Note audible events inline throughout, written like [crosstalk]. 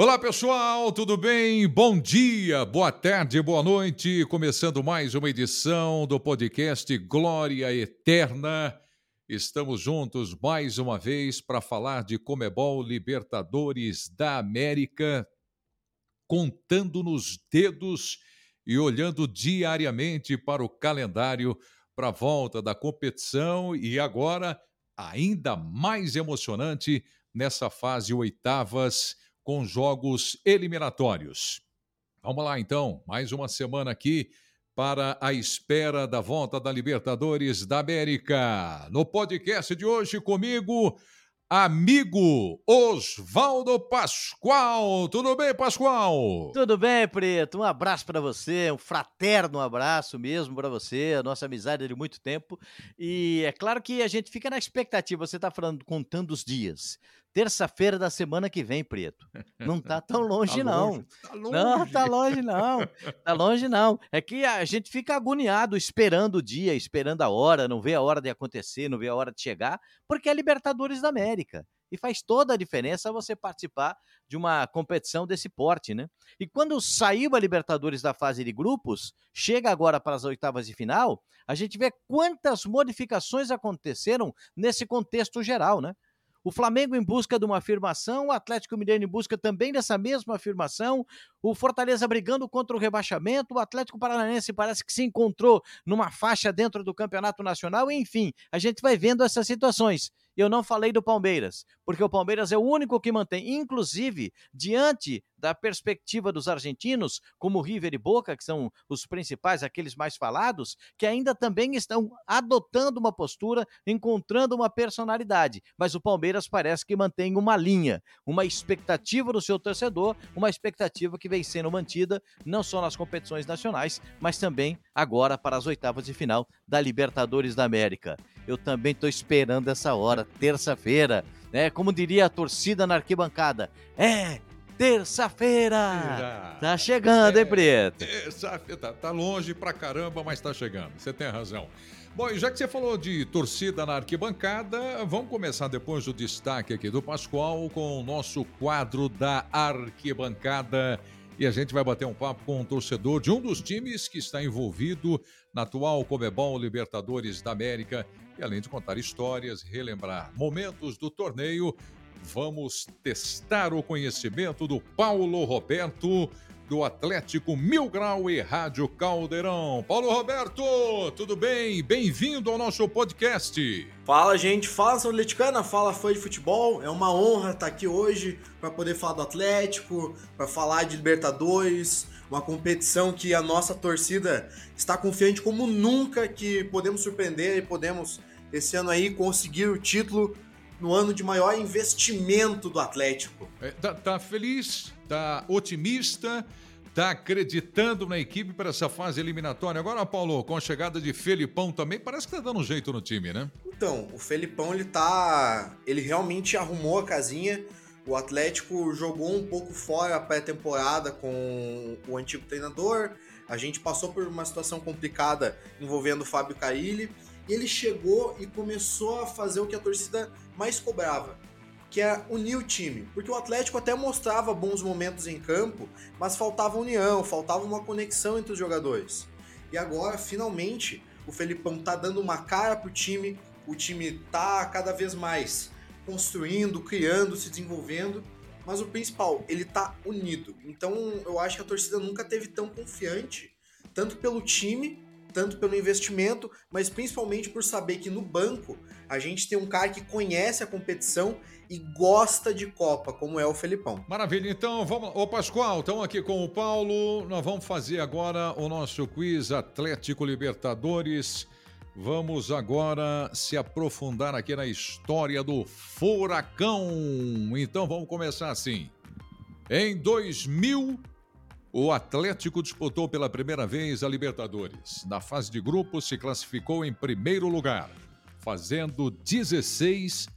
Olá pessoal, tudo bem? Bom dia, boa tarde, boa noite. Começando mais uma edição do podcast Glória Eterna. Estamos juntos mais uma vez para falar de Comebol Libertadores da América, contando nos dedos e olhando diariamente para o calendário para a volta da competição e agora ainda mais emocionante nessa fase oitavas com jogos eliminatórios. Vamos lá então, mais uma semana aqui para a espera da volta da Libertadores da América. No podcast de hoje comigo, amigo Oswaldo Pascoal. Tudo bem, Pascoal? Tudo bem, Preto. Um abraço para você, um fraterno abraço mesmo para você. A nossa amizade de muito tempo. E é claro que a gente fica na expectativa. Você está falando, contando os dias terça-feira da semana que vem, Preto. Não tá [laughs] tão longe, tá não. Longe, tá longe. Não, tá longe, não. Tá longe, não. É que a gente fica agoniado esperando o dia, esperando a hora, não vê a hora de acontecer, não vê a hora de chegar, porque é Libertadores da América. E faz toda a diferença você participar de uma competição desse porte, né? E quando saiu a Libertadores da fase de grupos, chega agora para as oitavas de final, a gente vê quantas modificações aconteceram nesse contexto geral, né? O Flamengo em busca de uma afirmação, o Atlético Mineiro em busca também dessa mesma afirmação, o Fortaleza brigando contra o rebaixamento, o Atlético Paranaense parece que se encontrou numa faixa dentro do Campeonato Nacional, enfim, a gente vai vendo essas situações eu não falei do Palmeiras, porque o Palmeiras é o único que mantém, inclusive, diante da perspectiva dos argentinos, como River e Boca, que são os principais, aqueles mais falados, que ainda também estão adotando uma postura, encontrando uma personalidade. Mas o Palmeiras parece que mantém uma linha, uma expectativa do seu torcedor, uma expectativa que vem sendo mantida não só nas competições nacionais, mas também agora para as oitavas de final da Libertadores da América. Eu também estou esperando essa hora, terça-feira, né? Como diria a torcida na arquibancada. É, terça-feira! Tá chegando, é, hein, Preto? Terça-feira, tá, tá longe pra caramba, mas tá chegando. Você tem razão. Bom, e já que você falou de torcida na arquibancada, vamos começar depois do destaque aqui do Pascoal com o nosso quadro da arquibancada e a gente vai bater um papo com um torcedor de um dos times que está envolvido na atual Comebol Libertadores da América. E além de contar histórias, relembrar momentos do torneio, vamos testar o conhecimento do Paulo Roberto do Atlético Mil Grau e Rádio Caldeirão. Paulo Roberto, tudo bem? Bem-vindo ao nosso podcast. Fala, gente. Fala, São Atleticana. Fala, fã de futebol. É uma honra estar aqui hoje para poder falar do Atlético, para falar de Libertadores, uma competição que a nossa torcida está confiante como nunca que podemos surpreender e podemos esse ano aí conseguir o título no ano de maior investimento do Atlético. É, tá, tá feliz? Tá otimista? Tá acreditando na equipe para essa fase eliminatória. Agora, Paulo, com a chegada de Felipão também, parece que tá dando um jeito no time, né? Então, o Felipão, ele tá. Ele realmente arrumou a casinha. O Atlético jogou um pouco fora a pré-temporada com o antigo treinador. A gente passou por uma situação complicada envolvendo o Fábio Carilli. Ele chegou e começou a fazer o que a torcida mais cobrava que é unir o time. Porque o Atlético até mostrava bons momentos em campo, mas faltava união, faltava uma conexão entre os jogadores. E agora, finalmente, o Felipão tá dando uma cara pro time, o time tá cada vez mais construindo, criando, se desenvolvendo, mas o principal, ele tá unido. Então, eu acho que a torcida nunca teve tão confiante, tanto pelo time tanto pelo investimento, mas principalmente por saber que no banco a gente tem um cara que conhece a competição e gosta de Copa, como é o Felipão. Maravilha, então vamos. Ô Pascoal, estamos aqui com o Paulo. Nós vamos fazer agora o nosso quiz Atlético Libertadores. Vamos agora se aprofundar aqui na história do Furacão. Então vamos começar assim. Em 2000, o Atlético disputou pela primeira vez a Libertadores. Na fase de grupos, se classificou em primeiro lugar, fazendo 16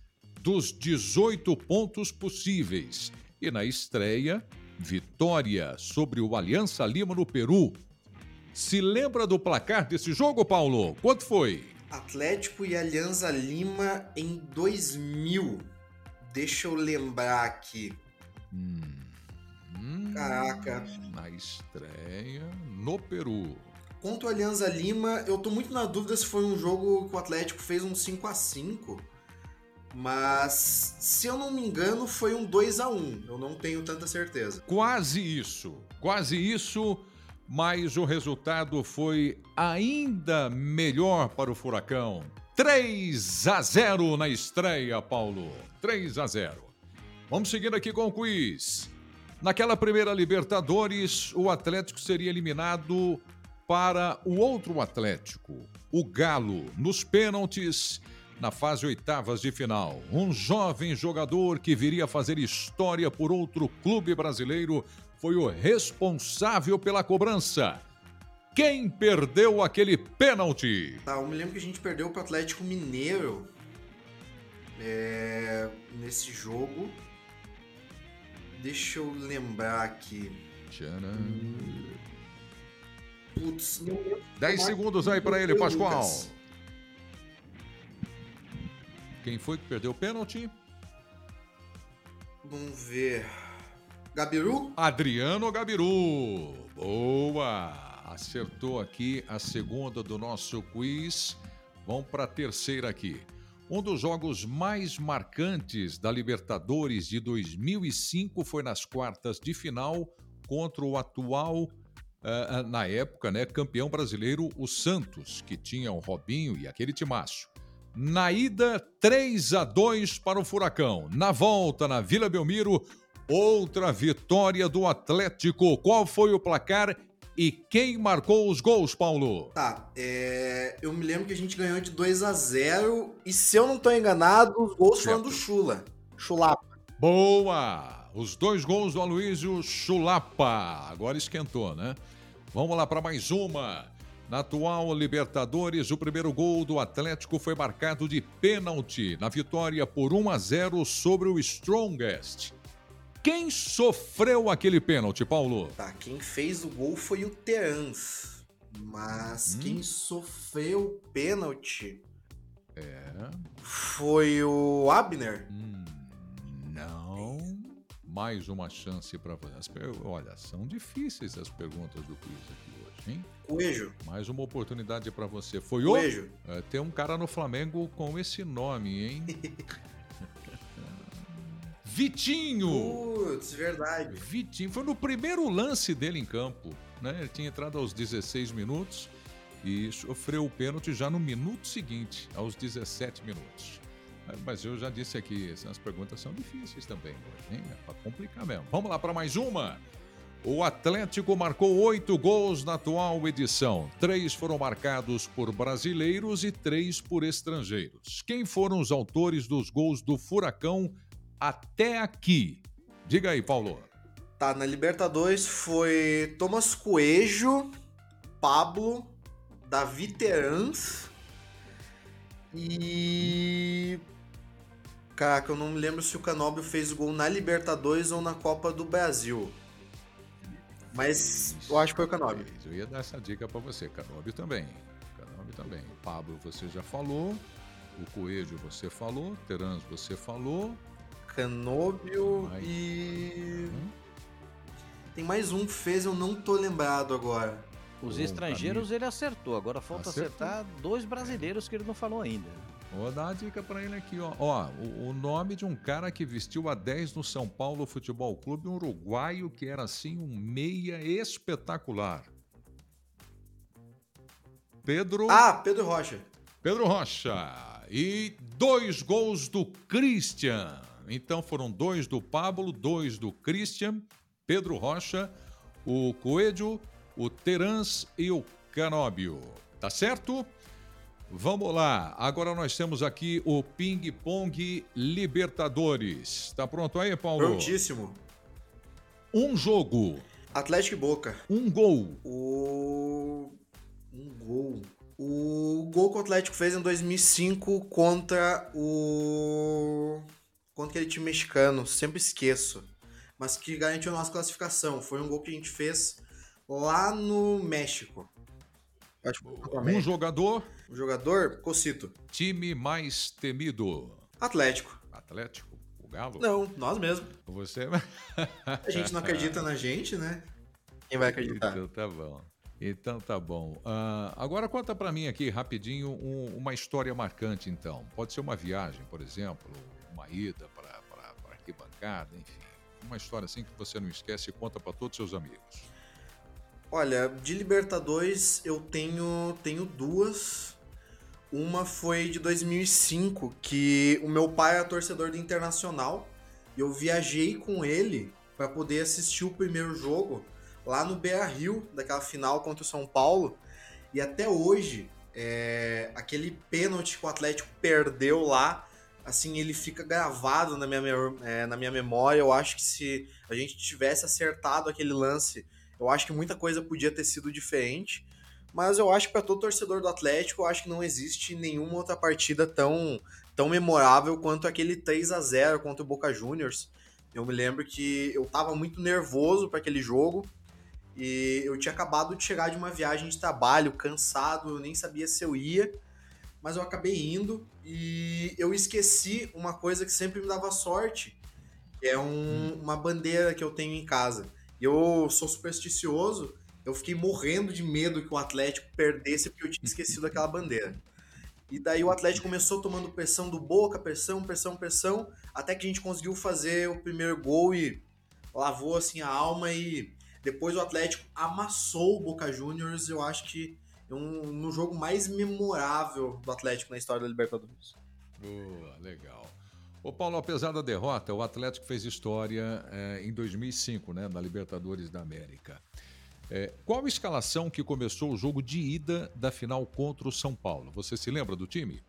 dos 18 pontos possíveis. E na estreia, vitória sobre o Aliança Lima no Peru. Se lembra do placar desse jogo, Paulo? Quanto foi? Atlético e Aliança Lima em 2000. Deixa eu lembrar aqui. Hum. Caraca. Na estreia no Peru. Contra o Alianza Lima, eu tô muito na dúvida se foi um jogo que o Atlético fez um 5 a 5 mas se eu não me engano, foi um 2 a 1 Eu não tenho tanta certeza. Quase isso. Quase isso, mas o resultado foi ainda melhor para o Furacão. 3 a 0 na estreia, Paulo. 3 a 0. Vamos seguindo aqui com o quiz. Naquela primeira Libertadores, o Atlético seria eliminado para o outro Atlético, o Galo, nos pênaltis na fase oitavas de final. Um jovem jogador que viria a fazer história por outro clube brasileiro foi o responsável pela cobrança. Quem perdeu aquele pênalti? Tá, eu me lembro que a gente perdeu para o Atlético Mineiro é, nesse jogo. Deixa eu lembrar aqui. Tcharam. Putz, não lembro. 10 segundos aí para ele, Pascoal. Lucas. Quem foi que perdeu o pênalti? Vamos ver. Gabiru? Adriano Gabiru. Boa! Acertou aqui a segunda do nosso quiz. Vamos para a terceira aqui. Um dos jogos mais marcantes da Libertadores de 2005 foi nas quartas de final contra o atual, ah, na época, né, campeão brasileiro, o Santos, que tinha o Robinho e aquele timaço. Na ida, 3 a 2 para o Furacão. Na volta, na Vila Belmiro, outra vitória do Atlético. Qual foi o placar e quem marcou os gols, Paulo? Tá, é, eu me lembro que a gente ganhou de 2 a 0 e se eu não tô enganado, os gols foram do Chula. Chulapa. Boa! Os dois gols do Aloysio Chulapa. Agora esquentou, né? Vamos lá para mais uma. Na atual Libertadores, o primeiro gol do Atlético foi marcado de pênalti na vitória por 1 a 0 sobre o Strongest. Quem sofreu aquele pênalti, Paulo? Tá, quem fez o gol foi o Terans. Mas Hum. quem sofreu o pênalti É. foi o Abner. Hum, não. Mais uma chance para você. Per- Olha, são difíceis as perguntas do quiz aqui hoje, hein? Coelho. Mais uma oportunidade para você. Foi o. Coelho. É, tem um cara no Flamengo com esse nome, hein? [laughs] Vitinho! Putz, verdade. Vitinho. Foi no primeiro lance dele em campo. Né? Ele tinha entrado aos 16 minutos e sofreu o pênalti já no minuto seguinte, aos 17 minutos. Mas eu já disse aqui, essas perguntas são difíceis também hoje, hein? É pra complicar mesmo. Vamos lá para mais uma. O Atlético marcou oito gols na atual edição. Três foram marcados por brasileiros e três por estrangeiros. Quem foram os autores dos gols do Furacão até aqui? Diga aí, Paulo. Tá, na Libertadores foi Thomas Coelho, Pablo, Davi Terans e. Caraca, eu não me lembro se o Canóbio fez gol na Libertadores ou na Copa do Brasil. Mas eu acho que foi o Canóbio. Eu ia dar essa dica para você. Canóbio também. Canóbio também. Pablo, você já falou. O Coelho, você falou. Terans, você falou. Canóbio Mais e. Tem mais um que fez, eu não tô lembrado agora. Os Bom, estrangeiros ele acertou. Agora falta Acertou. acertar dois brasileiros que ele não falou ainda. Vou dar uma dica para ele aqui, ó. Ó, o, o nome de um cara que vestiu a 10 no São Paulo Futebol Clube, um uruguaio que era assim um meia espetacular. Pedro. Ah, Pedro Rocha. Pedro Rocha. E dois gols do Christian. Então foram dois do Pablo, dois do Christian, Pedro Rocha, o Coelho, o Terans e o Canóbio. Tá certo? Vamos lá. Agora nós temos aqui o Ping Pong Libertadores. Tá pronto aí, Paulo? Prontíssimo. Um jogo, Atlético e Boca. um gol. O. Um gol. O gol que o Atlético fez em 2005 contra o. Contra aquele time mexicano, sempre esqueço. Mas que garantiu a nossa classificação. Foi um gol que a gente fez lá no México. O Um jogador, O jogador, Cocito. time mais temido. Atlético. Atlético. Galo? Não, nós mesmos. Você. [laughs] A gente não acredita na gente, né? Quem vai acreditar? Então tá bom. Então tá bom. Uh, agora conta para mim aqui rapidinho um, uma história marcante, então. Pode ser uma viagem, por exemplo, uma ida para arquibancada, enfim. Uma história assim que você não esquece e conta para todos os seus amigos. Olha, de Libertadores eu tenho, tenho duas. Uma foi de 2005, que o meu pai era torcedor do Internacional e eu viajei com ele para poder assistir o primeiro jogo lá no Beira Rio, daquela final contra o São Paulo. E até hoje, é, aquele pênalti que o Atlético perdeu lá, assim, ele fica gravado na minha, é, na minha memória. Eu acho que se a gente tivesse acertado aquele lance, eu acho que muita coisa podia ter sido diferente. Mas eu acho que para todo torcedor do Atlético, eu acho que não existe nenhuma outra partida tão, tão memorável quanto aquele 3 a 0 contra o Boca Juniors. Eu me lembro que eu estava muito nervoso para aquele jogo. E eu tinha acabado de chegar de uma viagem de trabalho, cansado, eu nem sabia se eu ia, mas eu acabei indo e eu esqueci uma coisa que sempre me dava sorte, que é um, uma bandeira que eu tenho em casa. Eu sou supersticioso, eu fiquei morrendo de medo que o Atlético perdesse porque eu tinha esquecido aquela bandeira. E daí o Atlético começou tomando pressão do Boca, pressão, pressão, pressão, até que a gente conseguiu fazer o primeiro gol e lavou assim a alma e depois o Atlético amassou o Boca Juniors, eu acho que um, no jogo mais memorável do Atlético na história da Libertadores. Boa, legal. Ô Paulo, apesar da derrota, o Atlético fez história é, em 2005, né, na Libertadores da América. É, qual a escalação que começou o jogo de ida da final contra o São Paulo? Você se lembra do time?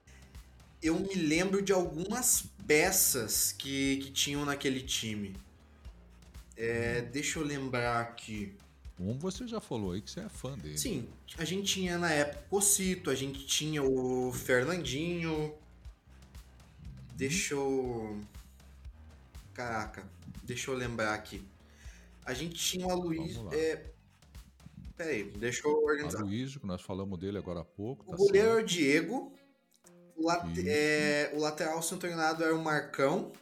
Eu me lembro de algumas peças que, que tinham naquele time. É, deixa eu lembrar aqui. Um você já falou aí que você é fã dele. Sim, a gente tinha na época o Cito, a gente tinha o Fernandinho. Deixa eu. Caraca, deixa eu lembrar aqui. A gente tinha o Aloysio. É... Peraí, deixa eu organizar. Aloysio, que nós falamos dele agora há pouco. O tá goleiro é o Diego. O, late... é... o lateral centronado era o Marcão.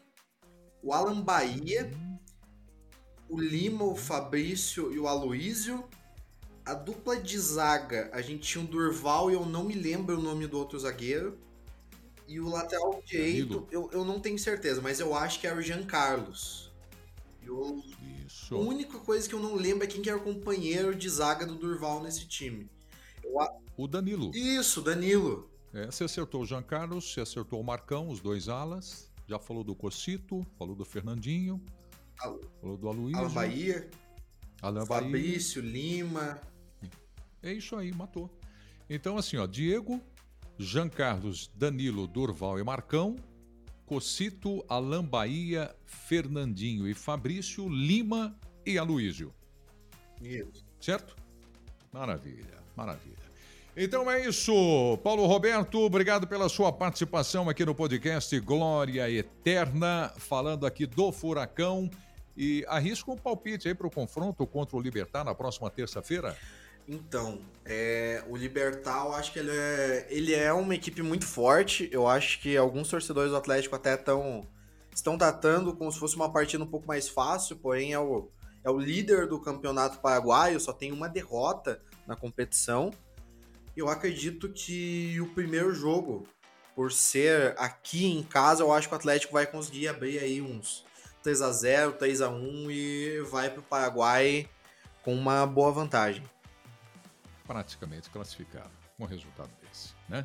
O Alan Bahia. Hum o Lima, o Fabrício e o Aloísio. A dupla de zaga, a gente tinha o Durval e eu não me lembro o nome do outro zagueiro. E o lateral direito, eu, eu não tenho certeza, mas eu acho que era o Jean Carlos. Eu, Isso. A única coisa que eu não lembro é quem que era o companheiro de zaga do Durval nesse time. Eu, o Danilo. Isso, Danilo. É, você acertou o Jean Carlos, você acertou o Marcão, os dois alas. Já falou do Cocito, falou do Fernandinho. Falou do Aloysio. Alan Bahia. Alan Fabrício, Bahia. Lima. É isso aí, matou. Então, assim, ó, Diego, Jean Carlos, Danilo, Durval e Marcão, Cocito, Alan Bahia, Fernandinho e Fabrício, Lima e Aloysio. Isso. Certo? Maravilha, maravilha. Então é isso, Paulo Roberto, obrigado pela sua participação aqui no podcast Glória Eterna, falando aqui do Furacão e arrisca um palpite aí para o confronto contra o Libertar na próxima terça-feira? Então, é, o Libertar, eu acho que ele é, ele é uma equipe muito forte. Eu acho que alguns torcedores do Atlético até tão, estão tratando como se fosse uma partida um pouco mais fácil, porém é o, é o líder do campeonato paraguaio, só tem uma derrota na competição. Eu acredito que o primeiro jogo, por ser aqui em casa, eu acho que o Atlético vai conseguir abrir aí uns 3 a 0 3 a 1 e vai para o Paraguai com uma boa vantagem. Praticamente classificado com um resultado desse, né?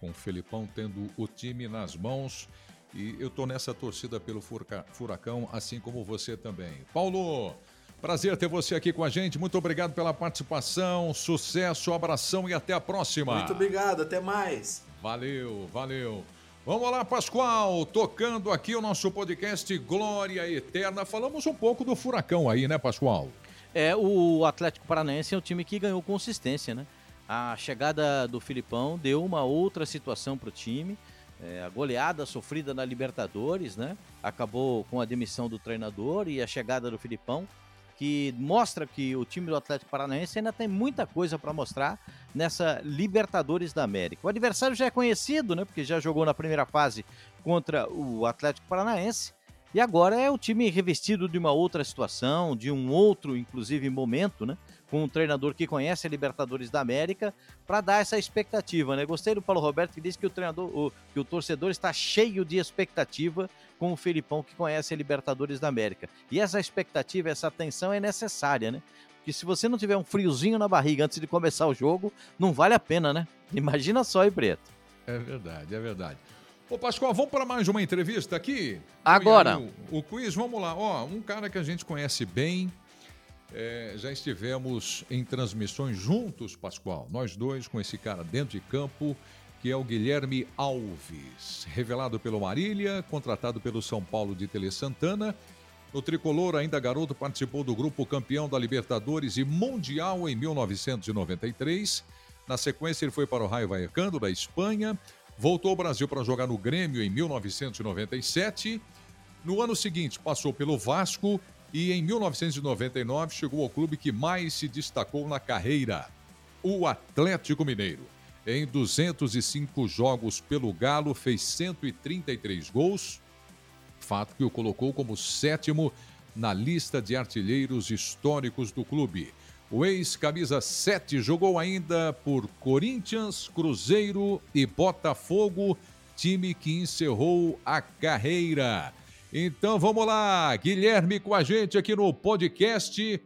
Com o Felipão tendo o time nas mãos. E eu tô nessa torcida pelo Furacão, assim como você também. Paulo, prazer ter você aqui com a gente. Muito obrigado pela participação. Sucesso, abração e até a próxima. Muito obrigado, até mais. Valeu, valeu. Vamos lá, Pascoal, tocando aqui o nosso podcast Glória Eterna. Falamos um pouco do furacão aí, né, Pascoal? É, o Atlético Paranaense é um time que ganhou consistência, né? A chegada do Filipão deu uma outra situação para o time. É, a goleada sofrida na Libertadores, né? Acabou com a demissão do treinador e a chegada do Filipão que mostra que o time do Atlético Paranaense ainda tem muita coisa para mostrar nessa Libertadores da América. O adversário já é conhecido, né, porque já jogou na primeira fase contra o Atlético Paranaense E agora é o time revestido de uma outra situação, de um outro, inclusive, momento, né? Com um treinador que conhece a Libertadores da América, para dar essa expectativa, né? Gostei do Paulo Roberto que disse que o treinador, o, que o torcedor está cheio de expectativa com o Felipão que conhece a Libertadores da América. E essa expectativa, essa atenção é necessária, né? Porque se você não tiver um friozinho na barriga antes de começar o jogo, não vale a pena, né? Imagina só, hein, Preto? É verdade, é verdade. Ô, Pascoal, vamos para mais uma entrevista aqui? Agora. O, o, quiz, vamos lá. Ó, um cara que a gente conhece bem. É, já estivemos em transmissões juntos, Pascoal. Nós dois com esse cara dentro de campo, que é o Guilherme Alves. Revelado pelo Marília, contratado pelo São Paulo de Tele Santana. O tricolor, ainda garoto, participou do grupo campeão da Libertadores e Mundial em 1993. Na sequência, ele foi para o Raio Vallecano, da Espanha Voltou ao Brasil para jogar no Grêmio em 1997. No ano seguinte, passou pelo Vasco e em 1999 chegou ao clube que mais se destacou na carreira, o Atlético Mineiro. Em 205 jogos pelo Galo, fez 133 gols, fato que o colocou como sétimo na lista de artilheiros históricos do clube. O ex-camisa 7 jogou ainda por Corinthians, Cruzeiro e Botafogo, time que encerrou a carreira. Então vamos lá, Guilherme com a gente aqui no podcast.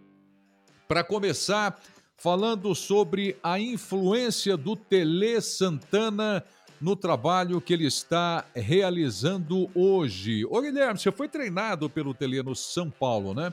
Para começar, falando sobre a influência do Tele Santana no trabalho que ele está realizando hoje. Ô Guilherme, você foi treinado pelo Tele no São Paulo, né?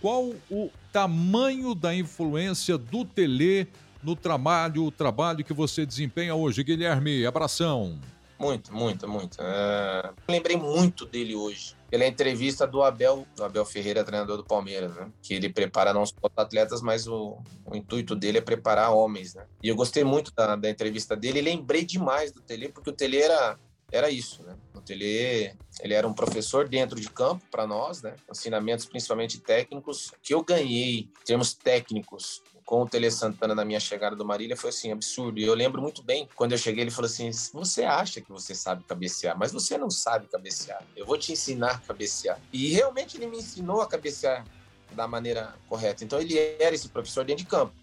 Qual o tamanho da influência do Tele no trabalho, o trabalho que você desempenha hoje? Guilherme, abração. Muito, muito, muito. É... Lembrei muito dele hoje. Pela entrevista do Abel, do Abel Ferreira, treinador do Palmeiras, né? Que ele prepara não só atletas, mas o, o, intuito dele é preparar homens, né? E eu gostei muito da, da entrevista dele e lembrei demais do Tele, porque o Tele era era isso, né? O Tele, ele era um professor dentro de campo para nós, né? Ensinamentos principalmente técnicos que eu ganhei, em termos técnicos, com o Tele Santana na minha chegada do Marília foi assim absurdo. E eu lembro muito bem quando eu cheguei, ele falou assim: "Você acha que você sabe cabecear, mas você não sabe cabecear. Eu vou te ensinar a cabecear". E realmente ele me ensinou a cabecear da maneira correta. Então ele era esse professor dentro de campo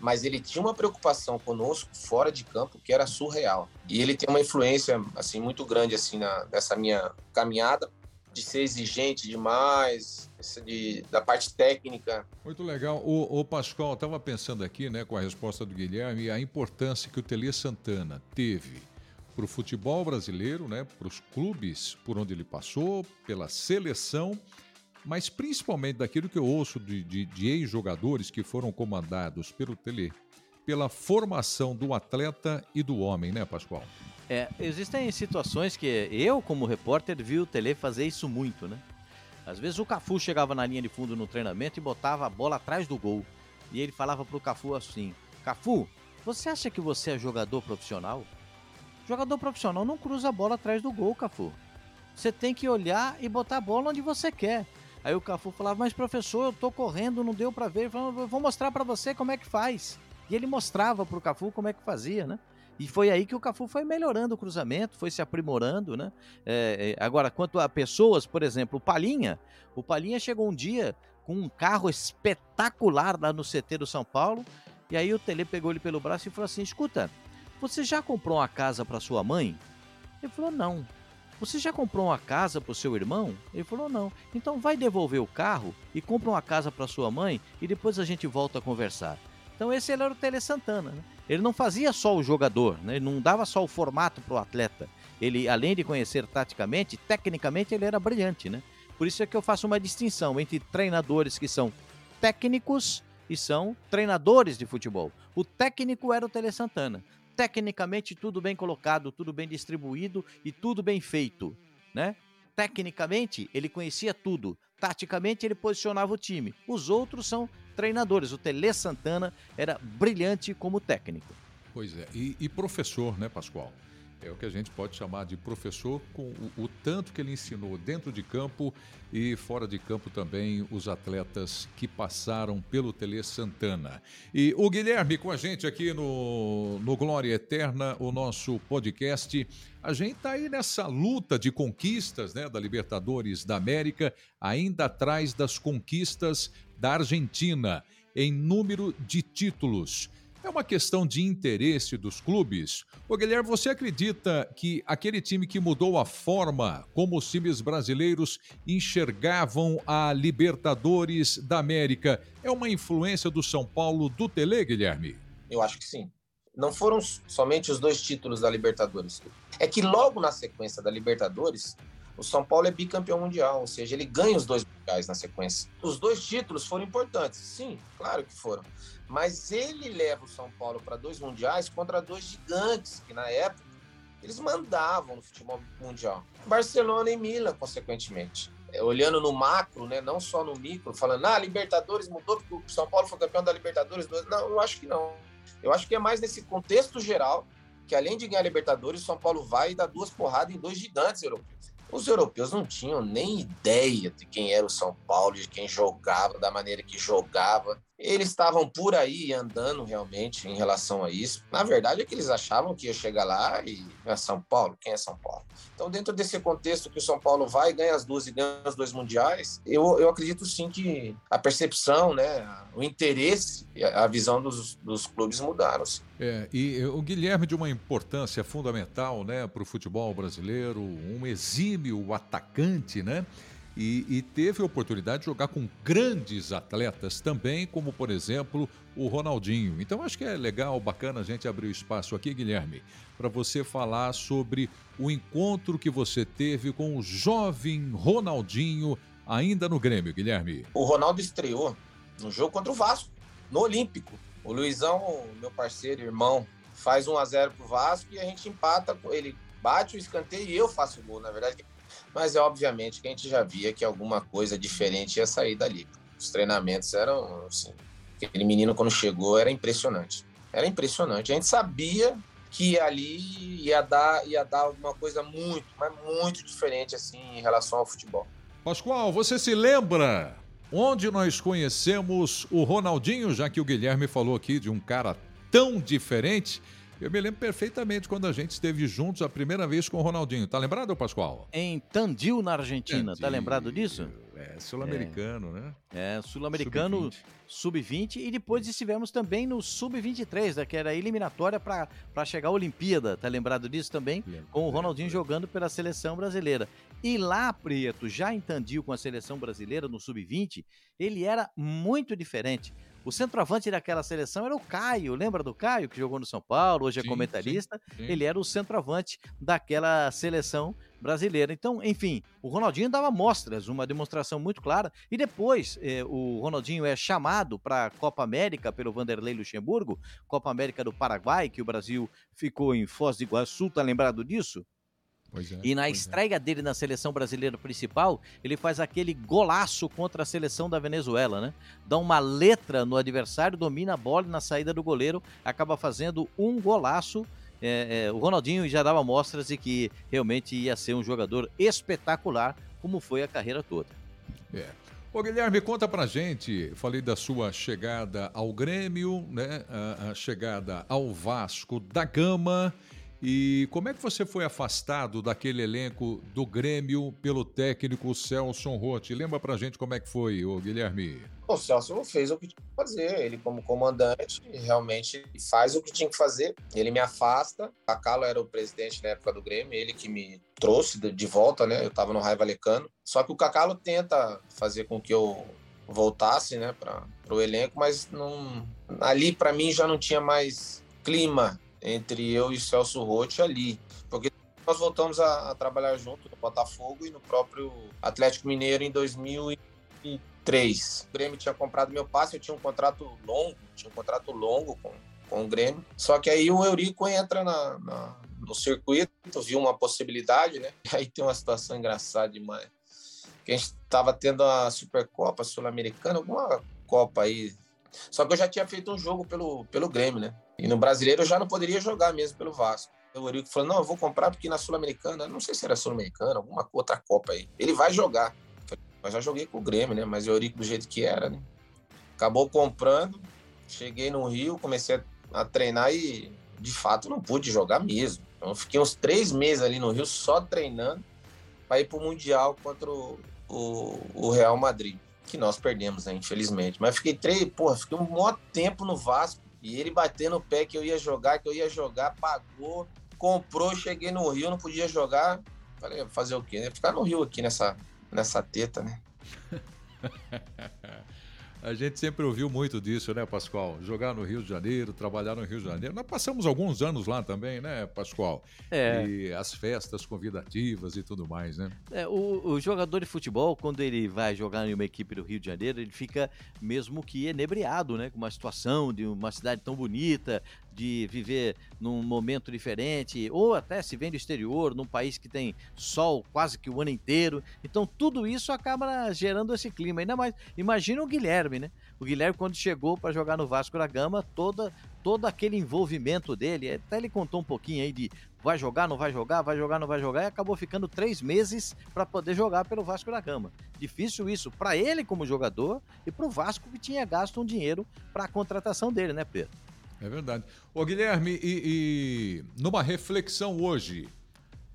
mas ele tinha uma preocupação conosco fora de campo que era surreal. E ele tem uma influência assim muito grande assim na, nessa minha caminhada de ser exigente demais, de, da parte técnica. Muito legal. O, o Pascoal, estava pensando aqui, né, com a resposta do Guilherme, a importância que o Tele Santana teve para o futebol brasileiro, né, para os clubes por onde ele passou, pela seleção mas principalmente daquilo que eu ouço de, de, de ex-jogadores que foram comandados pelo Tele, pela formação do atleta e do homem, né, Pascoal? É, existem situações que eu, como repórter, vi o Tele fazer isso muito, né? Às vezes o Cafu chegava na linha de fundo no treinamento e botava a bola atrás do gol. E ele falava pro Cafu assim: Cafu, você acha que você é jogador profissional? Jogador profissional não cruza a bola atrás do gol, Cafu. Você tem que olhar e botar a bola onde você quer. Aí o Cafu falava, mas professor, eu tô correndo, não deu para ver. Ele falava, vou mostrar para você como é que faz. E ele mostrava pro Cafu como é que fazia, né? E foi aí que o Cafu foi melhorando o cruzamento, foi se aprimorando, né? É, é, agora, quanto a pessoas, por exemplo, o Palinha, o Palinha chegou um dia com um carro espetacular lá no CT do São Paulo, e aí o Tele pegou ele pelo braço e falou assim: escuta, você já comprou uma casa para sua mãe? Ele falou: não. Você já comprou uma casa para o seu irmão? Ele falou: Não. Então vai devolver o carro e compra uma casa para sua mãe e depois a gente volta a conversar. Então esse era o Tele Santana. Né? Ele não fazia só o jogador, né? ele não dava só o formato para o atleta. Ele, além de conhecer taticamente, tecnicamente ele era brilhante. Né? Por isso é que eu faço uma distinção entre treinadores que são técnicos e são treinadores de futebol. O técnico era o Tele Santana tecnicamente tudo bem colocado, tudo bem distribuído e tudo bem feito, né? Tecnicamente, ele conhecia tudo. Taticamente, ele posicionava o time. Os outros são treinadores. O Tele Santana era brilhante como técnico. Pois é. E, e professor, né, Pascoal? É o que a gente pode chamar de professor com o, o, tanto que ele ensinou dentro de campo e fora de campo também os atletas que passaram pelo Tele Santana. E o Guilherme com a gente aqui no, no Glória Eterna, o nosso podcast. A gente está aí nessa luta de conquistas né, da Libertadores da América, ainda atrás das conquistas da Argentina em número de títulos. É uma questão de interesse dos clubes? Ô Guilherme, você acredita que aquele time que mudou a forma como os times brasileiros enxergavam a Libertadores da América é uma influência do São Paulo do Tele, Guilherme? Eu acho que sim. Não foram somente os dois títulos da Libertadores. É que logo na sequência da Libertadores, o São Paulo é bicampeão mundial, ou seja, ele ganha os dois mundiais na sequência. Os dois títulos foram importantes, sim, claro que foram. Mas ele leva o São Paulo para dois mundiais contra dois gigantes, que na época eles mandavam no futebol mundial. Barcelona e Milan, consequentemente. É, olhando no macro, né, não só no micro, falando, ah, Libertadores mudou porque o São Paulo foi campeão da Libertadores. Não, eu acho que não. Eu acho que é mais nesse contexto geral que além de ganhar Libertadores, o São Paulo vai dá duas porradas em dois gigantes europeus. Os europeus não tinham nem ideia de quem era o São Paulo, de quem jogava, da maneira que jogava. Eles estavam por aí andando realmente em relação a isso. Na verdade, é que eles achavam que ia chegar lá e é São Paulo, quem é São Paulo? Então, dentro desse contexto que o São Paulo vai, ganha as duas e ganha os dois mundiais, eu, eu acredito sim que a percepção, né, o interesse, a visão dos, dos clubes mudaram. É, e o Guilherme de uma importância fundamental, né, para o futebol brasileiro, um exímio atacante, né? E, e, teve a oportunidade de jogar com grandes atletas também, como por exemplo o Ronaldinho. Então acho que é legal, bacana a gente abrir o espaço aqui, Guilherme, para você falar sobre o encontro que você teve com o jovem Ronaldinho ainda no Grêmio, Guilherme. O Ronaldo estreou no jogo contra o Vasco, no Olímpico. O Luizão, meu parceiro, irmão, faz 1 a 0 pro Vasco e a gente empata, ele bate o escanteio e eu faço o gol, na verdade mas é obviamente que a gente já via que alguma coisa diferente ia sair dali. Os treinamentos eram, assim, aquele menino quando chegou era impressionante. Era impressionante. A gente sabia que ali ia dar, ia dar alguma coisa muito, mas muito diferente assim em relação ao futebol. Pascoal, você se lembra onde nós conhecemos o Ronaldinho, já que o Guilherme falou aqui de um cara tão diferente? Eu me lembro perfeitamente quando a gente esteve juntos a primeira vez com o Ronaldinho. Tá lembrado, Pascoal? Em Tandil, na Argentina. Tandil. Tá lembrado disso? É, sul-americano, é. né? É, sul-americano sub-20. Sub e depois estivemos também no sub-23, né, que era a eliminatória para chegar à Olimpíada. Tá lembrado disso também? Com o Ronaldinho jogando pela seleção brasileira. E lá, Prieto, já em Tandil com a seleção brasileira no sub-20, ele era muito diferente. O centroavante daquela seleção era o Caio, lembra do Caio, que jogou no São Paulo, hoje é sim, comentarista? Sim, sim. Ele era o centroavante daquela seleção brasileira. Então, enfim, o Ronaldinho dava mostras, uma demonstração muito clara. E depois, eh, o Ronaldinho é chamado para a Copa América pelo Vanderlei Luxemburgo, Copa América do Paraguai, que o Brasil ficou em Foz do Iguaçu, tá lembrado disso? É, e na é. estreia é. dele na seleção brasileira principal, ele faz aquele golaço contra a seleção da Venezuela, né? Dá uma letra no adversário, domina a bola na saída do goleiro, acaba fazendo um golaço. É, é, o Ronaldinho já dava mostras de que realmente ia ser um jogador espetacular, como foi a carreira toda. É. Ô Guilherme, conta pra gente, falei da sua chegada ao Grêmio, né? a, a chegada ao Vasco da Gama. E como é que você foi afastado daquele elenco do Grêmio pelo técnico Celso Rotti? Lembra pra gente como é que foi, o Guilherme? O Celso fez o que tinha que fazer. Ele, como comandante, realmente faz o que tinha que fazer. Ele me afasta. A Calo era o presidente na época do Grêmio, ele que me trouxe de volta, né? Eu tava no Raiva Lecano. Só que o Cacalo tenta fazer com que eu voltasse, né, para o elenco, mas não, ali para mim já não tinha mais clima entre eu e o Celso Rotti ali. Porque nós voltamos a, a, trabalhar junto no Botafogo e no próprio Atlético Mineiro em 2003. O Grêmio tinha comprado meu passe, eu tinha um contrato longo, tinha um contrato longo com, com o Grêmio. Só que aí o Eurico entra na, na, no circuito, viu uma possibilidade, né? E [laughs] aí tem uma situação engraçada demais. Que a gente estava tendo a Supercopa Sul-Americana, alguma Copa aí. Só que eu já tinha feito um jogo pelo, pelo Grêmio, né? E no brasileiro eu já não poderia jogar mesmo pelo Vasco. O Eurico falou: não, eu vou comprar porque na Sul-Americana, não sei se era Sul-Americana, alguma outra Copa aí. Ele vai jogar. Mas já joguei com o Grêmio, né? Mas o Eurico do jeito que era, né? Acabou comprando, cheguei no Rio, comecei a treinar e de fato não pude jogar mesmo. Então fiquei uns três meses ali no Rio só treinando para ir para o Mundial contra o, o, o, Real Madrid, que nós perdemos, né, infelizmente. Mas fiquei três, porra, fiquei um maior tempo no Vasco e ele batendo o pé que eu ia jogar, que eu ia jogar, pagou, comprou, cheguei no Rio, não podia jogar. Falei, fazer o quê? Né? Ficar no Rio aqui nessa, nessa teta, né? [laughs] A gente sempre ouviu muito disso, né, Pascoal? Jogar no Rio de Janeiro, trabalhar no Rio de Janeiro. Nós passamos alguns anos lá também, né, Pascoal? É. E as festas convidativas e tudo mais, né? É, o, o, jogador de futebol, quando ele vai jogar em uma equipe do Rio de Janeiro, ele fica mesmo que enebriado, né? Com uma situação de uma cidade tão bonita, de viver num momento diferente, ou até se vem do exterior, num país que tem sol quase que o ano inteiro. Então tudo isso acaba gerando esse clima. Ainda mais, imagina o Guilherme, né? O Guilherme, quando chegou para jogar no Vasco da Gama, toda, todo aquele envolvimento dele, até ele contou um pouquinho aí de vai jogar, não vai jogar, vai jogar, não vai jogar, e acabou ficando três meses para poder jogar pelo Vasco da Gama. Difícil isso para ele como jogador e para o Vasco que tinha gasto um dinheiro para a contratação dele, né, Pedro? É verdade. Ô, Guilherme, e, e numa reflexão hoje,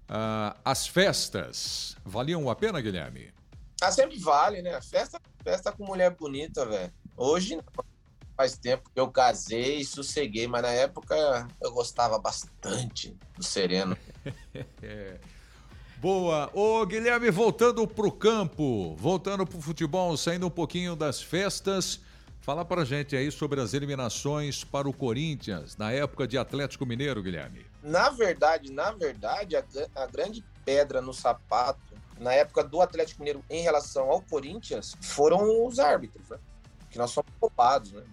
uh, as festas valiam a pena, Guilherme? Ah, sempre vale, né? Festa, festa com mulher bonita, velho. Hoje faz tempo que eu casei e sosseguei, mas na época eu gostava bastante do sereno. [laughs] [laughs] Boa. Ô, Guilherme, voltando pro campo, voltando pro futebol, saindo um pouquinho das festas. Fala pra gente aí sobre as eliminações para o Corinthians na época de Atlético Mineiro, Guilherme. Na verdade, na verdade, a, a grande pedra no sapato na época do Atlético Mineiro em relação ao Corinthians foram os árbitros, né? Que nós somos roubados, né?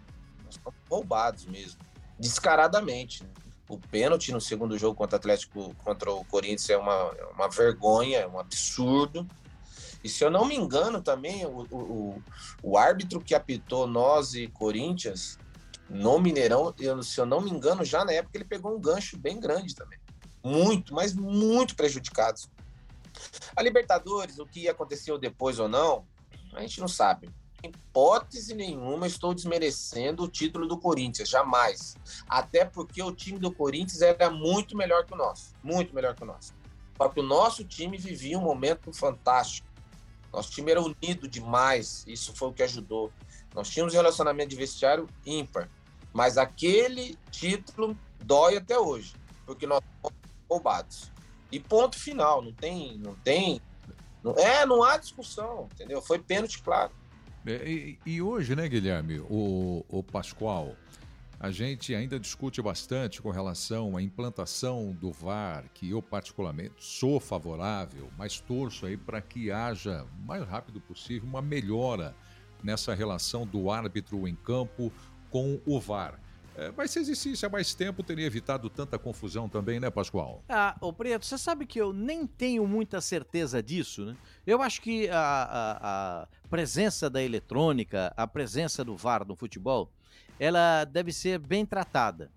Nós somos roubados mesmo, descaradamente. Né? O pênalti no segundo jogo contra o Atlético, contra o Corinthians é uma, é uma vergonha, é um absurdo. E se eu não me engano também, o, o, o árbitro que apitou nós e Corinthians no Mineirão, eu, se eu não me engano, já na época ele pegou um gancho bem grande também. Muito, mas muito prejudicados. A Libertadores, o que aconteceu depois ou não, a gente não sabe. Em hipótese nenhuma estou desmerecendo o título do Corinthians, jamais. Até porque o time do Corinthians era muito melhor que o nosso. Muito melhor que o nosso. Só que o nosso time vivia um momento fantástico. Nosso time era unido demais, isso foi o que ajudou. Nós tínhamos um relacionamento de vestiário ímpar, mas aquele título dói até hoje, porque nós fomos roubados. E ponto final, não tem, não tem, não, é, não há discussão, entendeu? Foi pênalti claro. É, e, e, hoje, né, Guilherme, o, o Pascoal, a gente ainda discute bastante com relação à implantação do VAR, que eu particularmente sou favorável, mas torço aí para que haja o mais rápido possível uma melhora nessa relação do árbitro em campo com o VAR. É, mas se existisse há mais tempo, teria evitado tanta confusão também, né, Pascoal? Ah, ô Preto, você sabe que eu nem tenho muita certeza disso, né? Eu acho que a, a, a presença da eletrônica, a presença do VAR no futebol, ela deve ser bem tratada.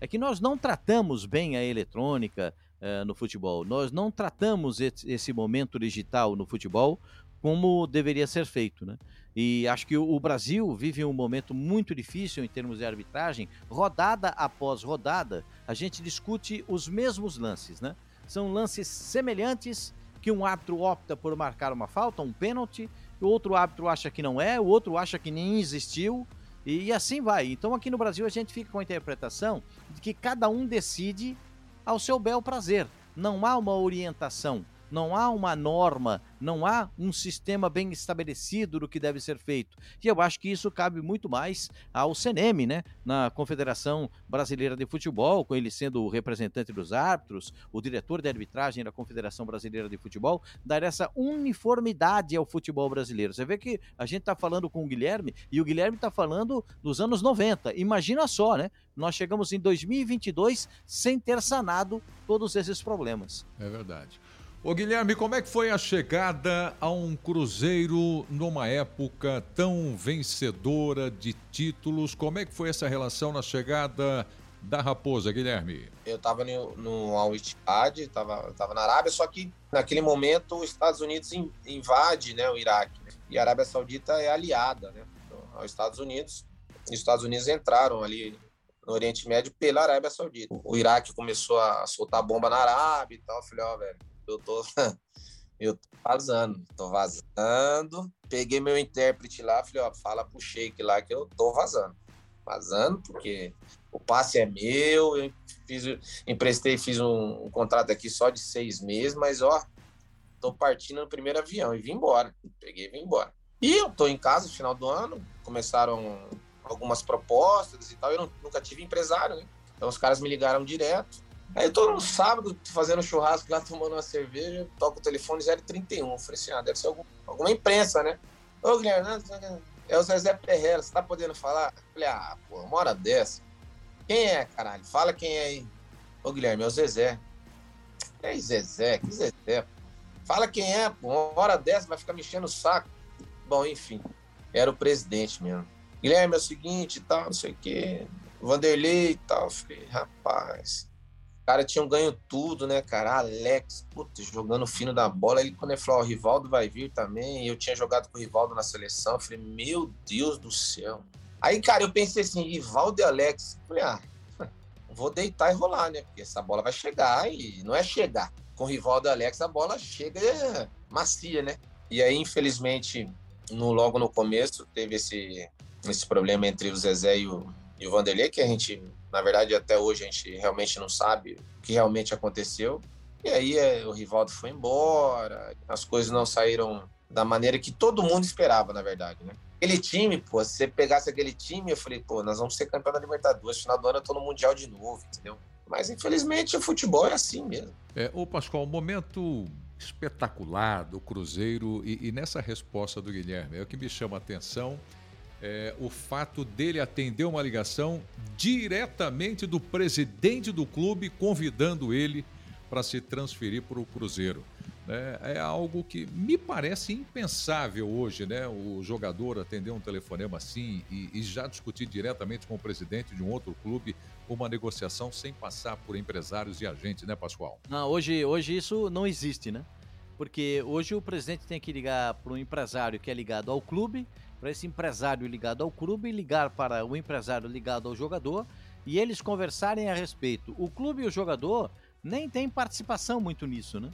É que nós não tratamos bem a eletrônica uh, no futebol, nós não tratamos esse momento digital no futebol como deveria ser feito, né? E acho que o Brasil vive um momento muito difícil em termos de arbitragem. Rodada após rodada, a gente discute os mesmos lances, né? São lances semelhantes que um árbitro opta por marcar uma falta, um pênalti, o outro árbitro acha que não é, o outro acha que nem existiu. E assim vai. Então aqui no Brasil a gente fica com a interpretação de que cada um decide ao seu bel prazer. Não há uma orientação não há uma norma, não há um sistema bem estabelecido do que deve ser feito. E eu acho que isso cabe muito mais ao CNM, né? Na Confederação Brasileira de Futebol, com ele sendo o representante dos árbitros, o diretor de arbitragem da Confederação Brasileira de Futebol, dar essa uniformidade ao futebol brasileiro. Você vê que a gente está falando com o Guilherme e o Guilherme está falando dos anos 90. Imagina só, né? Nós chegamos em 2022 sem ter sanado todos esses problemas. É verdade. Ô Guilherme, como é que foi a chegada a um Cruzeiro numa época tão vencedora de títulos? Como é que foi essa relação na chegada da Raposa, Guilherme? Eu estava no, no Al-Ittihad, estava tava na Arábia, só que naquele momento os Estados Unidos invade né, o Iraque. Né? E a Arábia Saudita é aliada né, aos Estados Unidos. E os Estados Unidos entraram ali no Oriente Médio pela Arábia Saudita. O Iraque começou a soltar bomba na Arábia e tal. Eu falei, ó, oh, velho, eu tô, [laughs] eu tô vazando, tô vazando. Peguei meu intérprete lá, falei, ó, fala pro Sheik lá que eu tô vazando. Vazando, porque o passe é meu, eu fiz, emprestei, fiz um, um, contrato aqui só de seis meses, mas ó, tô partindo no primeiro avião e vim embora. Peguei e vim embora. E eu tô em casa no final do ano, começaram algumas propostas e tal, eu não, nunca tive empresário, né? Então os caras me ligaram direto. Aí eu tô no sábado fazendo churrasco lá, tomando uma cerveja, toco o telefone 031. Falei assim, ah, deve ser algum, alguma imprensa, né? Ô, Guilherme, é o Zezé Perrela, você tá podendo falar? Falei, ah, pô, uma hora dessa. Quem é, caralho? Fala quem é aí. Ô, Guilherme, é o Zezé. É Zezé, que Zezé? Fala quem é, pô. Uma hora dessa vai ficar mexendo o saco. Bom, enfim, era o presidente mesmo. Guilherme, é o seguinte tal, não sei o quê. Vanderlei e tal. Falei, rapaz. Cara tinha um ganho tudo, né, cara? Alex, puta, jogando fino da bola. Ele, quando ele falou, o Rivaldo vai vir também. Eu tinha jogado com o Rivaldo na seleção. Eu falei, meu Deus do céu. Aí, cara, eu pensei assim, Rivaldo e Alex. Falei, ah, [laughs] vou deitar e rolar, né? Porque essa bola vai chegar e não é chegar. Com o Rivaldo e Alex, a bola chega macia, né? E aí, infelizmente, no, logo no começo, teve esse, esse problema entre o Zezé e o, e o Vanderlei, que a gente, na verdade, até hoje a gente realmente não sabe o que realmente aconteceu. E aí é, o Rivaldo foi embora, as coisas não saíram da maneira que todo mundo esperava, na verdade, né? Aquele time, pô, se você pegasse aquele time, eu falei, pô, nós vamos ser campeão da Libertadores, final do ano eu tô no Mundial de novo, entendeu? Mas infelizmente o futebol é assim mesmo. É, ô Pascoal, momento espetacular do Cruzeiro e, e, nessa resposta do Guilherme, é o que me chama a atenção é, o fato dele atender uma ligação diretamente do presidente do clube convidando ele para se transferir para o Cruzeiro. É, é, algo que me parece impensável hoje, né? O jogador atender um telefonema assim e, e, já discutir diretamente com o presidente de um outro clube uma negociação sem passar por empresários e agentes, né, Pascoal? Não, hoje, hoje isso não existe, né? Porque hoje o presidente tem que ligar para um empresário que é ligado ao clube, para esse empresário ligado ao clube, ligar para o empresário ligado ao jogador e eles conversarem a respeito. O clube e o jogador nem têm participação muito nisso, né?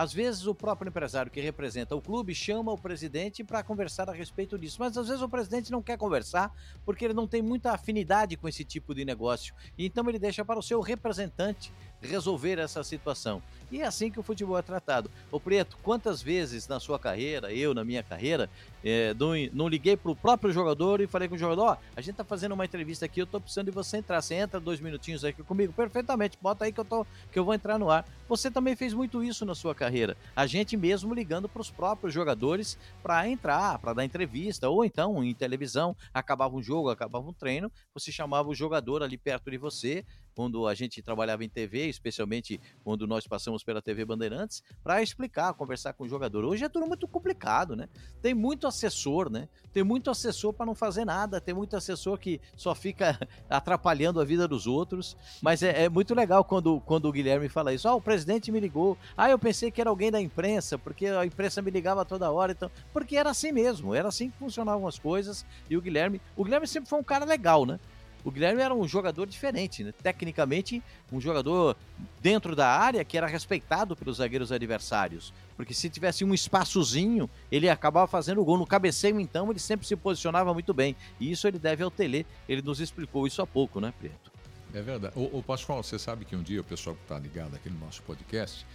Às vezes o próprio empresário que representa o clube chama o presidente para conversar a respeito disso, mas às vezes o presidente não quer conversar porque ele não tem muita afinidade com esse tipo de negócio. E então ele deixa para o seu representante resolver essa situação. E é assim que o futebol é tratado. O Preto, quantas vezes na sua carreira, eu na minha carreira, é, não, não liguei para o próprio jogador e falei com o jogador: ó, oh, a gente tá fazendo uma entrevista aqui, eu tô precisando de você entrar. Você entra dois minutinhos aqui comigo? Perfeitamente, bota aí que eu, tô, que eu vou entrar no ar. Você também fez muito isso na sua carreira. A gente mesmo ligando para os próprios jogadores para entrar, para dar entrevista, ou então em televisão, acabava um jogo, acabava um treino, você chamava o jogador ali perto de você quando a gente trabalhava em TV, especialmente quando nós passamos pela TV Bandeirantes, para explicar, conversar com o jogador. Hoje é tudo muito complicado, né? Tem muito assessor, né? Tem muito assessor para não fazer nada, tem muito assessor que só fica [laughs] atrapalhando a vida dos outros. Mas é, é muito legal quando, quando o Guilherme fala isso. Ah, o presidente me ligou. Ah, eu pensei que era alguém da imprensa, porque a imprensa me ligava toda hora. Então, porque era assim mesmo, era assim que funcionavam as coisas. E o Guilherme, o Guilherme sempre foi um cara legal, né? O Guilherme era um jogador diferente, né? Tecnicamente, um jogador dentro da área que era respeitado pelos zagueiros adversários. Porque se tivesse um espaçozinho, ele acabava fazendo o gol. No cabeceio, então, ele sempre se posicionava muito bem. E isso ele deve ao Tele. Ele nos explicou isso há pouco, né, Preto? É verdade. O, o Pascoal, você sabe que um dia o pessoal que está ligado aqui no nosso podcast,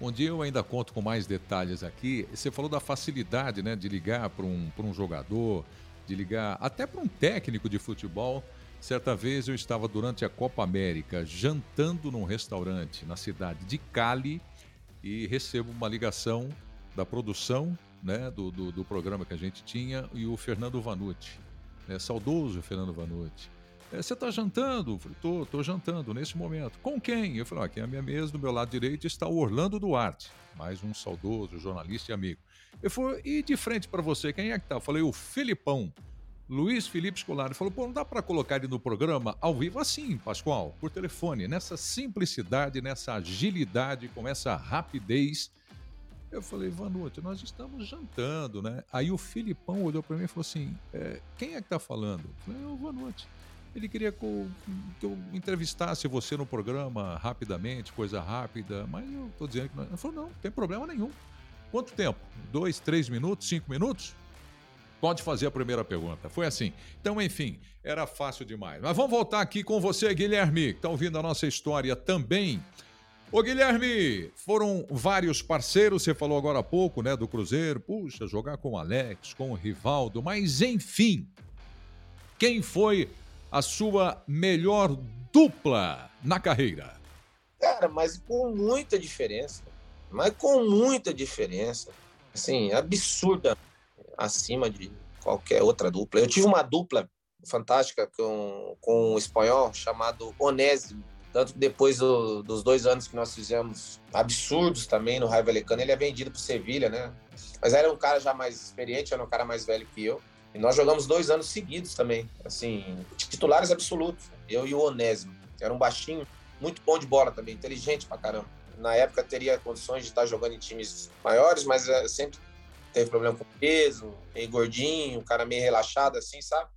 um dia eu ainda conto com mais detalhes aqui. Você falou da facilidade né, de ligar para um, um jogador, de ligar até para um técnico de futebol Certa vez eu estava durante a Copa América jantando num restaurante na cidade de Cali e recebo uma ligação da produção né, do, do, do programa que a gente tinha e o Fernando Vanucci, né, saudoso Fernando Vanucci. É, você está jantando? Eu falei, tô, tô jantando nesse momento. Com quem? Eu falei, aqui na minha mesa, do meu lado direito, está o Orlando Duarte, mais um saudoso jornalista e amigo. Ele falou, e de frente para você, quem é que tá? Eu falei, o Filipão. Luiz Felipe Scolari falou: pô, não dá para colocar ele no programa ao vivo assim, Pascoal, por telefone, nessa simplicidade, nessa agilidade, com essa rapidez. Eu falei, Vanucci, nós estamos jantando, né? Aí o Filipão olhou para mim e falou assim: é, quem é que tá falando? Eu falei, é o Vanucci. Ele queria que eu, que eu, entrevistasse você no programa rapidamente, coisa rápida, mas eu tô dizendo que não. Ele falou: não, não tem problema nenhum. Quanto tempo? Dois, três minutos, cinco minutos? Pode fazer a primeira pergunta. Foi assim. Então, enfim, era fácil demais. Mas vamos voltar aqui com você, Guilherme, que está ouvindo a nossa história também. Ô, Guilherme, foram vários parceiros, você falou agora há pouco, né, do Cruzeiro. Puxa, jogar com o Alex, com o Rivaldo, mas enfim, quem foi a sua melhor dupla na carreira? Cara, mas com muita diferença. Mas com muita diferença. Assim, absurda acima de qualquer outra dupla. Eu tive uma dupla fantástica com, com um espanhol chamado Onésimo. Tanto que depois do, dos dois anos que nós fizemos absurdos também no Raio Valecano, ele é vendido para Sevilha, né? Mas era um cara já mais experiente, era um cara mais velho que eu. E nós jogamos dois anos seguidos também, assim, titulares absolutos. Eu e o Onésimo. Era um baixinho, muito bom de bola também, inteligente pra caramba. Na época teria condições de estar jogando em times maiores, mas é, sempre teve problema com peso, meio gordinho, cara meio relaxado assim, sabe?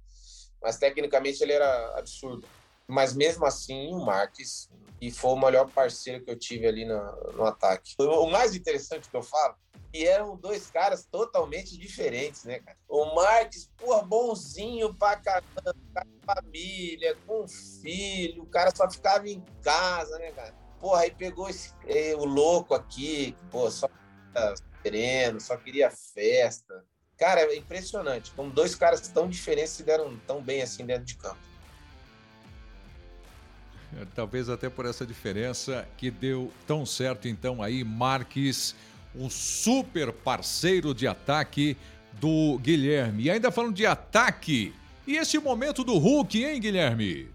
Mas tecnicamente ele era absurdo. Mas mesmo assim, o Marques e foi o melhor parceiro que eu tive ali no, no ataque. O mais interessante que eu falo, e eram dois caras totalmente diferentes, né, cara? O Marques, porra, bonzinho pra caramba, com família, com filho, o cara só ficava em casa, né, cara? Porra, aí pegou esse, eh, o louco aqui, pô, só sereno, só queria festa. Cara, é impressionante. Como dois caras tão diferentes se deram tão bem assim dentro de campo. É, talvez até por essa diferença que deu tão certo então aí Marques, um super parceiro de ataque do Guilherme. E ainda falando de ataque, e esse momento do Hulk, hein, Guilherme?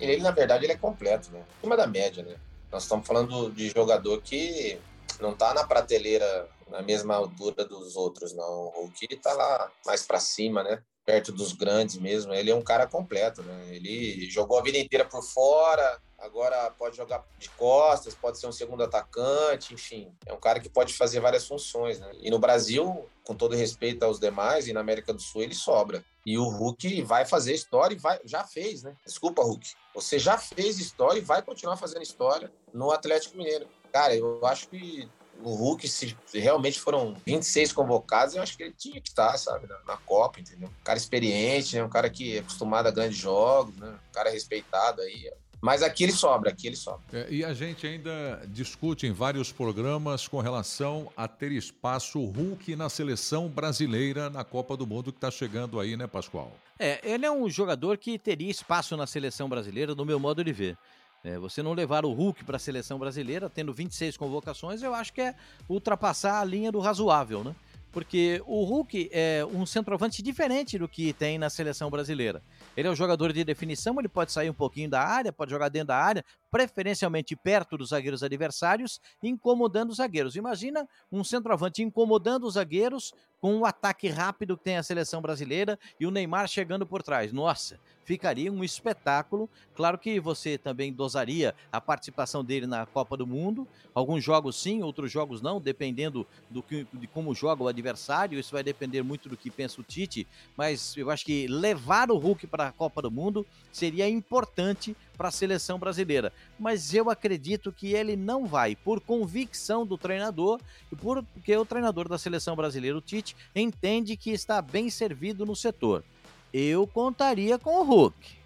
Ele, na verdade, ele é completo, né? Acima da média, né? Nós estamos falando de jogador que não tá na prateleira na mesma altura dos outros, não. O Hulk tá lá mais para cima, né? Perto dos grandes mesmo. Ele é um cara completo, né? Ele jogou a vida inteira por fora, agora pode jogar de costas, pode ser um segundo atacante, enfim. É um cara que pode fazer várias funções, né? E no Brasil, com todo respeito aos demais, e na América do Sul ele sobra. E o Hulk vai fazer história e vai, já fez, né? Desculpa, Hulk. Você já fez história e vai continuar fazendo história no Atlético Mineiro. Cara, eu acho que o Hulk, se realmente foram 26 convocados, eu acho que ele tinha que estar, sabe, na, na, Copa, entendeu? Um cara experiente, né? Um cara que é acostumado a grandes jogos, né? Um cara respeitado aí. Mas aqui ele sobra, aqui ele sobra. É, e a gente ainda discute em vários programas com relação a ter espaço Hulk na seleção brasileira na Copa do Mundo que está chegando aí, né, Pascoal? É, ele é um jogador que teria espaço na seleção brasileira, no meu modo de ver. É, você não levar o Hulk para a seleção brasileira, tendo 26 convocações, eu acho que é ultrapassar a linha do razoável, né? Porque o Hulk é um centroavante diferente do que tem na seleção brasileira. Ele é um jogador de definição, ele pode sair um pouquinho da área, pode jogar dentro da área, preferencialmente perto dos zagueiros adversários, incomodando os zagueiros. Imagina um centroavante incomodando os zagueiros com o ataque rápido que tem a seleção brasileira e o Neymar chegando por trás. Nossa, ficaria um espetáculo. Claro que você também dosaria a participação dele na Copa do Mundo. Alguns jogos sim, outros jogos não, dependendo do que, de como joga o adversário. Isso vai depender muito do que pensa o Tite. Mas eu acho que levar o Hulk para a Copa do Mundo seria importante para a seleção brasileira. Mas eu acredito que ele não vai, por convicção do treinador e porque o treinador da seleção brasileira, o Tite, entende que está bem servido no setor. Eu contaria com o Hulk.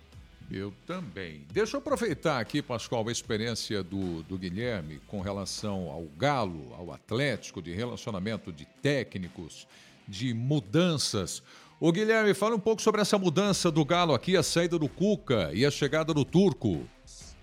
Eu também. Deixa eu aproveitar aqui, Pascoal, a experiência do, do Guilherme com relação ao Galo, ao Atlético, de relacionamento de técnicos, de mudanças. O Guilherme, fala um pouco sobre essa mudança do Galo aqui, a saída do Cuca e a chegada do Turco.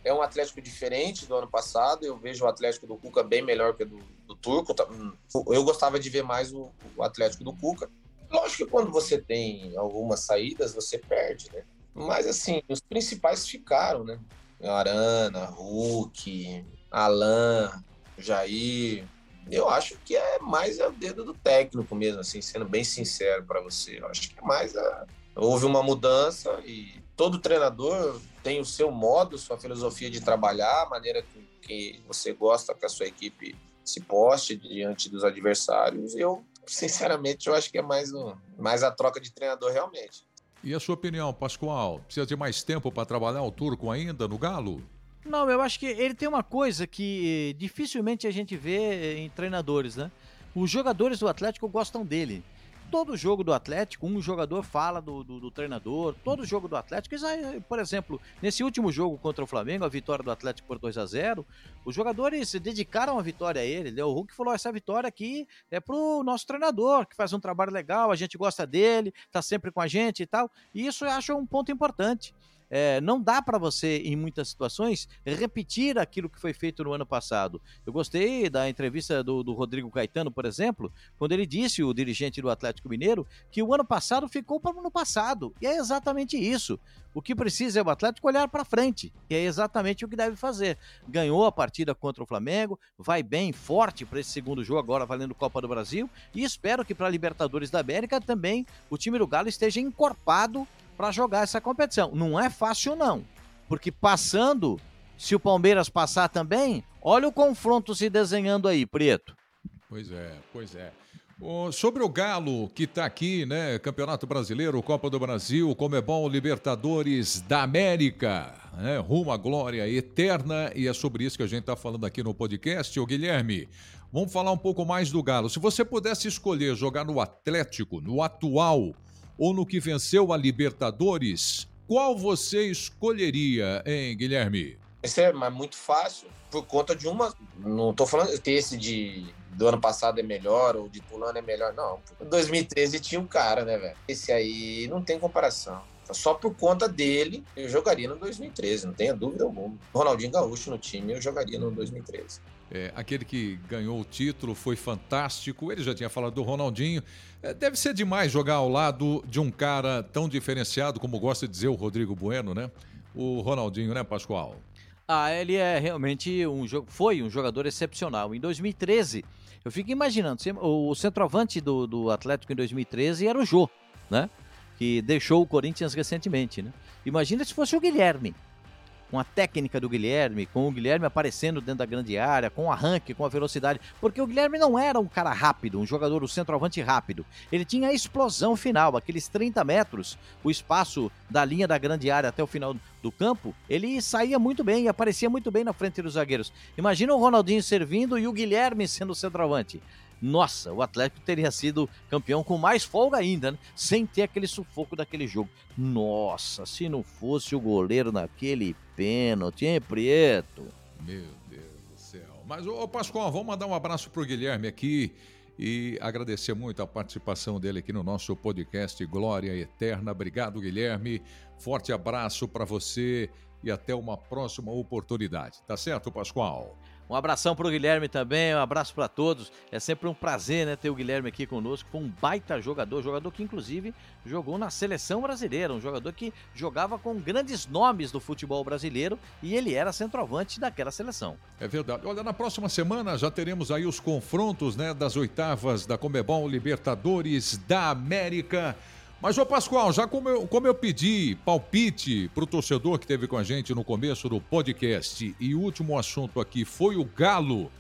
É um Atlético diferente do ano passado. Eu vejo o Atlético do Cuca bem melhor que o do, do Turco. Tá, hum, eu gostava de ver mais o, o Atlético do Cuca. Lógico que quando você tem algumas saídas, você perde, né? Mas assim, os principais ficaram, né? Arana, Hulk, Alain, Jair, eu acho que é mais o dedo do técnico mesmo, assim, sendo bem sincero para você. Eu acho que é mais a, houve uma mudança e todo treinador tem o seu modo, sua filosofia de trabalhar, a maneira que, que você gosta que a sua equipe se poste diante dos adversários. Eu, sinceramente, eu acho que é mais, um, mais a troca de treinador realmente. E a sua opinião, Pascoal? Precisa de mais tempo para trabalhar o Turco ainda no Galo? Não, eu acho que ele tem uma coisa que dificilmente a gente vê em treinadores, né? Os jogadores do Atlético gostam dele todo jogo do Atlético, um jogador fala do, do, do treinador, todo jogo do Atlético, por exemplo, nesse último jogo contra o Flamengo, a vitória do Atlético por 2 a 0 os jogadores se dedicaram a vitória a ele. Né? O Hulk falou: essa vitória aqui é pro nosso treinador, que faz um trabalho legal, a gente gosta dele, tá sempre com a gente e tal. E isso eu acho um ponto importante. É, não dá para você, em muitas situações, repetir aquilo que foi feito no ano passado. Eu gostei da entrevista do, do, Rodrigo Caetano, por exemplo, quando ele disse, o dirigente do Atlético Mineiro, que o ano passado ficou para o ano passado. E é exatamente isso. O que precisa é o Atlético olhar para frente. E é exatamente o que deve fazer. Ganhou a partida contra o Flamengo, vai bem, forte para esse segundo jogo, agora valendo Copa do Brasil. E espero que para a Libertadores da América também o time do Galo esteja encorpado para jogar essa competição. Não é fácil, não. Porque passando, se o Palmeiras passar também, olha o confronto se desenhando aí, Preto. Pois é, pois é. sobre o Galo, que está aqui, né? Campeonato Brasileiro, Copa do Brasil, Comebol Libertadores da América, né? Rumo à glória eterna. E é sobre isso que a gente está falando aqui no podcast. Ô Guilherme, vamos falar um pouco mais do Galo. Se você pudesse escolher jogar no Atlético, no atual ou no que venceu a Libertadores, qual você escolheria, hein, Guilherme? Esse é muito fácil, por conta de uma. Não estou falando que esse de do ano passado é melhor ou de pulando é melhor, não. Em 2013 tinha um cara, né, velho? Esse aí não tem comparação. Só por conta dele, eu jogaria no 2013, não tenha dúvida alguma. Ronaldinho Gaúcho no time, eu jogaria no 2013. É, aquele que ganhou o título foi fantástico. Ele já tinha falado do Ronaldinho. É, deve ser demais jogar ao lado de um cara tão diferenciado, como gosta de dizer o Rodrigo Bueno, né? O Ronaldinho, né, Pascoal? Ah, ele é realmente um foi um jogador excepcional. Em 2013, eu fico imaginando, o centroavante do, do Atlético em 2013 era o Jô, né? que deixou o Corinthians recentemente, né? Imagina se fosse o Guilherme, com a técnica do Guilherme, com o Guilherme aparecendo dentro da grande área, com o arranque, com a velocidade, porque o Guilherme não era um cara rápido, um jogador, um centroavante rápido. Ele tinha a explosão final, aqueles 30 metros, o espaço da linha da grande área até o final do campo, ele saía muito bem, aparecia muito bem na frente dos zagueiros. Imagina o Ronaldinho servindo e o Guilherme sendo o centroavante nossa, o Atlético teria sido campeão com mais folga ainda, né? sem ter aquele sufoco daquele jogo. Nossa, se não fosse o goleiro naquele pênalti, hein, Prieto? Meu Deus do céu. Mas, ô Pascoal, vamos mandar um abraço pro Guilherme aqui e agradecer muito a participação dele aqui no nosso podcast Glória Eterna. Obrigado, Guilherme. Forte abraço para você e até uma próxima oportunidade. Tá certo, Pascoal? Um abração para o Guilherme também, um abraço para todos. É sempre um prazer né, ter o Guilherme aqui conosco. Foi um baita jogador, jogador que inclusive jogou na seleção brasileira, um jogador que jogava com grandes nomes do futebol brasileiro e ele era centroavante daquela seleção. É verdade. Olha, na próxima semana já teremos aí os confrontos né, das oitavas da Comebol Libertadores da América. Mas, ô Pascoal, já como eu, como eu pedi palpite para o torcedor que teve com a gente no começo do podcast, e o último assunto aqui foi o Galo.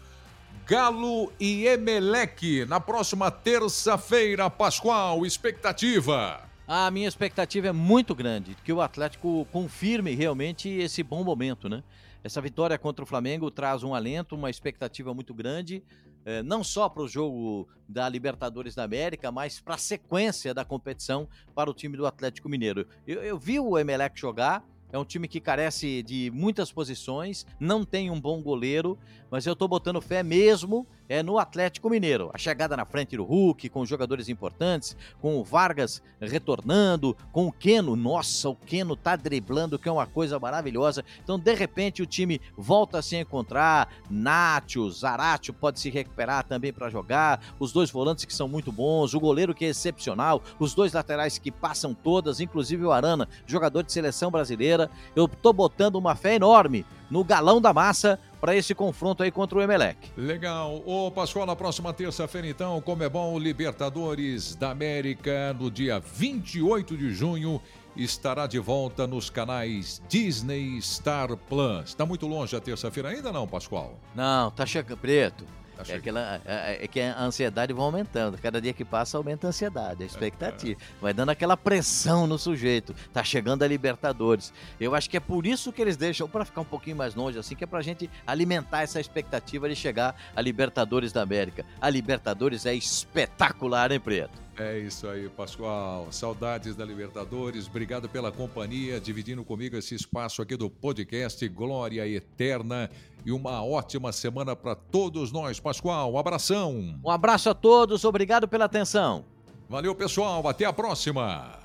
Galo e Emelec na próxima terça-feira, Pascoal, expectativa. A minha expectativa é muito grande, que o Atlético confirme realmente esse bom momento, né? Essa vitória contra o Flamengo traz um alento, uma expectativa muito grande é, não só para o jogo da Libertadores da América, mas para a sequência da competição para o time do Atlético Mineiro. Eu, eu vi o Emelec jogar, é um time que carece de muitas posições, não tem um bom goleiro, mas eu estou botando fé mesmo é no Atlético Mineiro. A chegada na frente do Hulk, com jogadores importantes, com o Vargas retornando, com o Keno. Nossa, o Keno tá driblando, que é uma coisa maravilhosa. Então, de repente, o time volta a se encontrar. Nacho, Zaratio pode se recuperar também para jogar. Os dois volantes que são muito bons, o goleiro que é excepcional, os dois laterais que passam todas, inclusive o Arana, jogador de seleção brasileira. Eu tô botando uma fé enorme no galão da massa para esse confronto aí contra o Emelec. Legal. Ô, Pascoal, na próxima terça-feira, então, como é bom, Libertadores da América, no dia 28 de junho, estará de volta nos canais Disney Star Plus. Está muito longe a terça-feira ainda não, Pascoal? Não, tá chegando, Preto. É, aquela, é, é, que a ansiedade vai aumentando. Cada dia que passa, aumenta a ansiedade, a expectativa. Vai dando aquela pressão no sujeito. Tá chegando a Libertadores. Eu acho que é por isso que eles deixam, para ficar um pouquinho mais longe assim, que é pra gente alimentar essa expectativa de chegar a Libertadores da América. A Libertadores é espetacular, hein, Preto? É isso aí, Pascoal. Saudades da Libertadores. Obrigado pela companhia, dividindo comigo esse espaço aqui do podcast Glória Eterna. E uma ótima semana para todos nós, Pascoal. Um abração. Um abraço a todos, obrigado pela atenção. Valeu, pessoal. Até a próxima.